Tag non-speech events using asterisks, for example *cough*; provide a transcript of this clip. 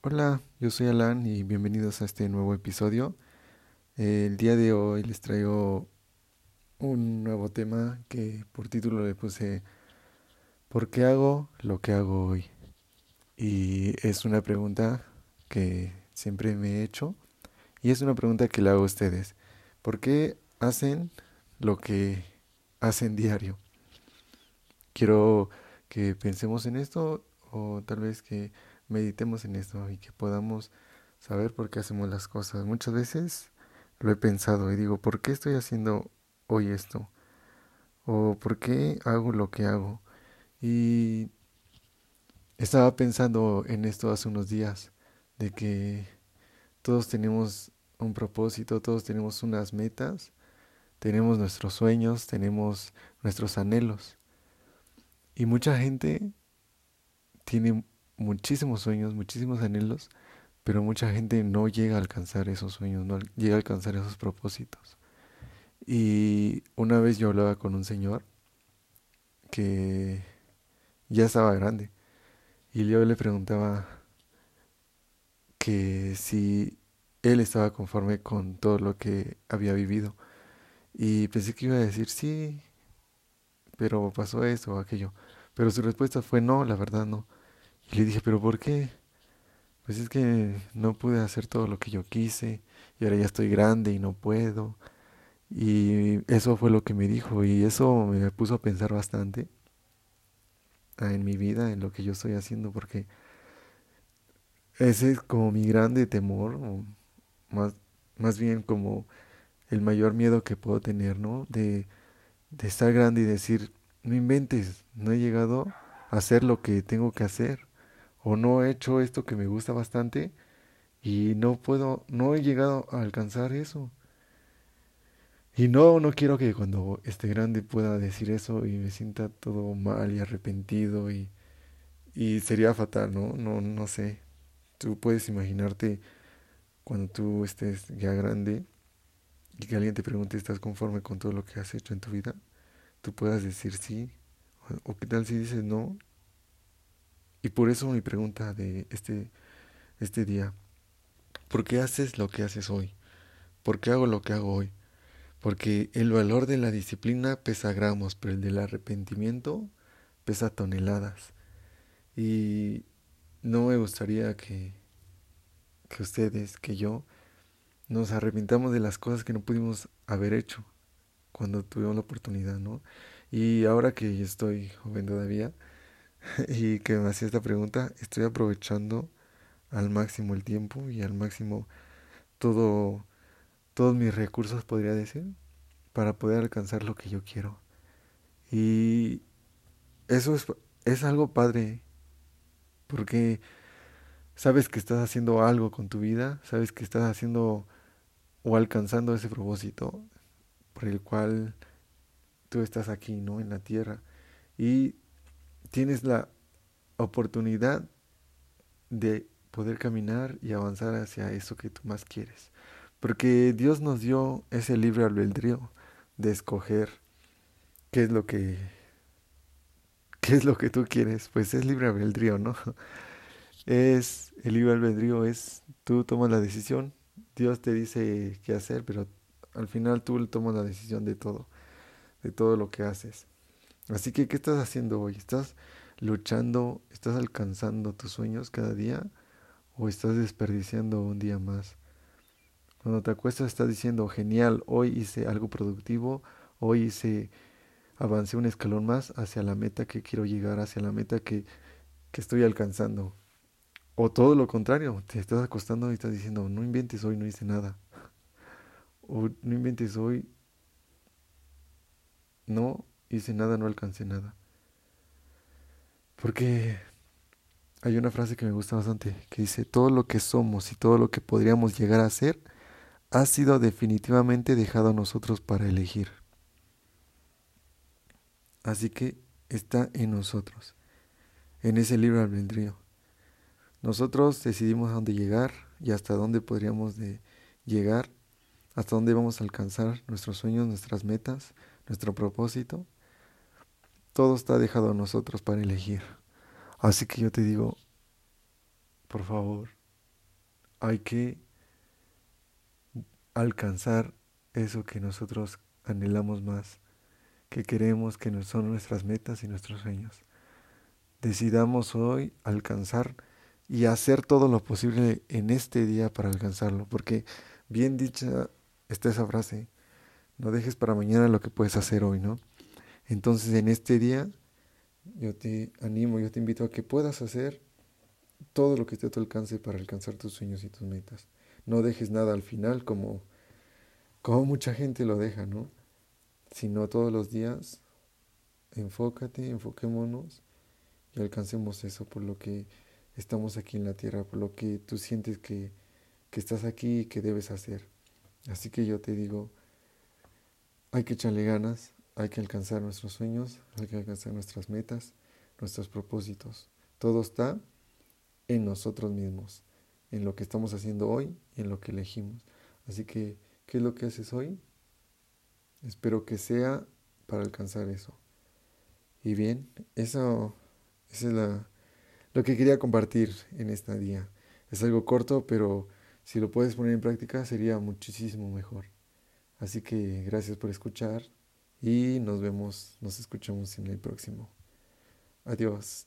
Hola, yo soy Alan y bienvenidos a este nuevo episodio. El día de hoy les traigo un nuevo tema que por título le puse ¿Por qué hago lo que hago hoy? Y es una pregunta que siempre me he hecho y es una pregunta que le hago a ustedes. ¿Por qué hacen lo que hacen diario? Quiero que pensemos en esto o tal vez que meditemos en esto y que podamos saber por qué hacemos las cosas. Muchas veces lo he pensado y digo, ¿por qué estoy haciendo hoy esto? ¿O por qué hago lo que hago? Y estaba pensando en esto hace unos días, de que todos tenemos un propósito, todos tenemos unas metas, tenemos nuestros sueños, tenemos nuestros anhelos. Y mucha gente tiene muchísimos sueños, muchísimos anhelos, pero mucha gente no llega a alcanzar esos sueños, no llega a alcanzar esos propósitos. Y una vez yo hablaba con un señor que ya estaba grande y yo le preguntaba que si él estaba conforme con todo lo que había vivido. Y pensé que iba a decir sí, pero pasó esto o aquello. Pero su respuesta fue no, la verdad no. Y le dije, ¿pero por qué? Pues es que no pude hacer todo lo que yo quise y ahora ya estoy grande y no puedo. Y eso fue lo que me dijo y eso me puso a pensar bastante en mi vida, en lo que yo estoy haciendo, porque ese es como mi grande temor, más, más bien como el mayor miedo que puedo tener, ¿no? De, de estar grande y decir, no inventes, no he llegado a hacer lo que tengo que hacer o no he hecho esto que me gusta bastante y no puedo, no he llegado a alcanzar eso. Y no, no quiero que cuando esté grande pueda decir eso y me sienta todo mal y arrepentido y, y sería fatal, ¿no? No, no sé. Tú puedes imaginarte cuando tú estés ya grande y que alguien te pregunte, ¿estás conforme con todo lo que has hecho en tu vida? Tú puedas decir sí. O, o qué tal si dices no y por eso mi pregunta de este, este día, ¿por qué haces lo que haces hoy? ¿Por qué hago lo que hago hoy? Porque el valor de la disciplina pesa gramos, pero el del arrepentimiento pesa toneladas. Y no me gustaría que, que ustedes, que yo, nos arrepintamos de las cosas que no pudimos haber hecho cuando tuvimos la oportunidad, ¿no? Y ahora que estoy joven todavía, *laughs* y que me hacía esta pregunta, estoy aprovechando al máximo el tiempo y al máximo todo todos mis recursos podría decir para poder alcanzar lo que yo quiero. Y eso es, es algo padre porque sabes que estás haciendo algo con tu vida, sabes que estás haciendo o alcanzando ese propósito por el cual tú estás aquí, ¿no? En la tierra. Y tienes la oportunidad de poder caminar y avanzar hacia eso que tú más quieres. Porque Dios nos dio ese libre albedrío de escoger qué es lo que qué es lo que tú quieres, pues es libre albedrío, ¿no? Es el libre albedrío es tú tomas la decisión, Dios te dice qué hacer, pero al final tú tomas la decisión de todo, de todo lo que haces. Así que, ¿qué estás haciendo hoy? ¿Estás luchando, estás alcanzando tus sueños cada día o estás desperdiciando un día más? Cuando te acuestas estás diciendo, genial, hoy hice algo productivo, hoy hice, avancé un escalón más hacia la meta que quiero llegar, hacia la meta que, que estoy alcanzando. O todo lo contrario, te estás acostando y estás diciendo, no inventes hoy, no hice nada. *laughs* O no inventes hoy, no hice nada, no alcancé nada. Porque hay una frase que me gusta bastante, que dice, todo lo que somos y todo lo que podríamos llegar a ser ha sido definitivamente dejado a nosotros para elegir. Así que está en nosotros, en ese libro albedrío. Nosotros decidimos a dónde llegar y hasta dónde podríamos llegar, hasta dónde vamos a alcanzar nuestros sueños, nuestras metas, nuestro propósito todo está dejado a nosotros para elegir. Así que yo te digo, por favor, hay que alcanzar eso que nosotros anhelamos más, que queremos, que son nuestras metas y nuestros sueños. Decidamos hoy alcanzar y hacer todo lo posible en este día para alcanzarlo, porque bien dicha está esa frase, no dejes para mañana lo que puedes hacer hoy, ¿no? Entonces en este día yo te animo, yo te invito a que puedas hacer todo lo que esté a tu alcance para alcanzar tus sueños y tus metas. No dejes nada al final como, como mucha gente lo deja, ¿no? Sino todos los días enfócate, enfoquémonos y alcancemos eso por lo que estamos aquí en la tierra, por lo que tú sientes que, que estás aquí y que debes hacer. Así que yo te digo, hay que echarle ganas, hay que alcanzar nuestros sueños, hay que alcanzar nuestras metas, nuestros propósitos. Todo está en nosotros mismos, en lo que estamos haciendo hoy en lo que elegimos. Así que, ¿qué es lo que haces hoy? Espero que sea para alcanzar eso. Y bien, eso, es lo que quería compartir en este día. Es algo corto, pero si lo puedes poner en práctica sería muchísimo mejor. Así que gracias por escuchar y nos vemos, nos escuchamos en el próximo. Adiós.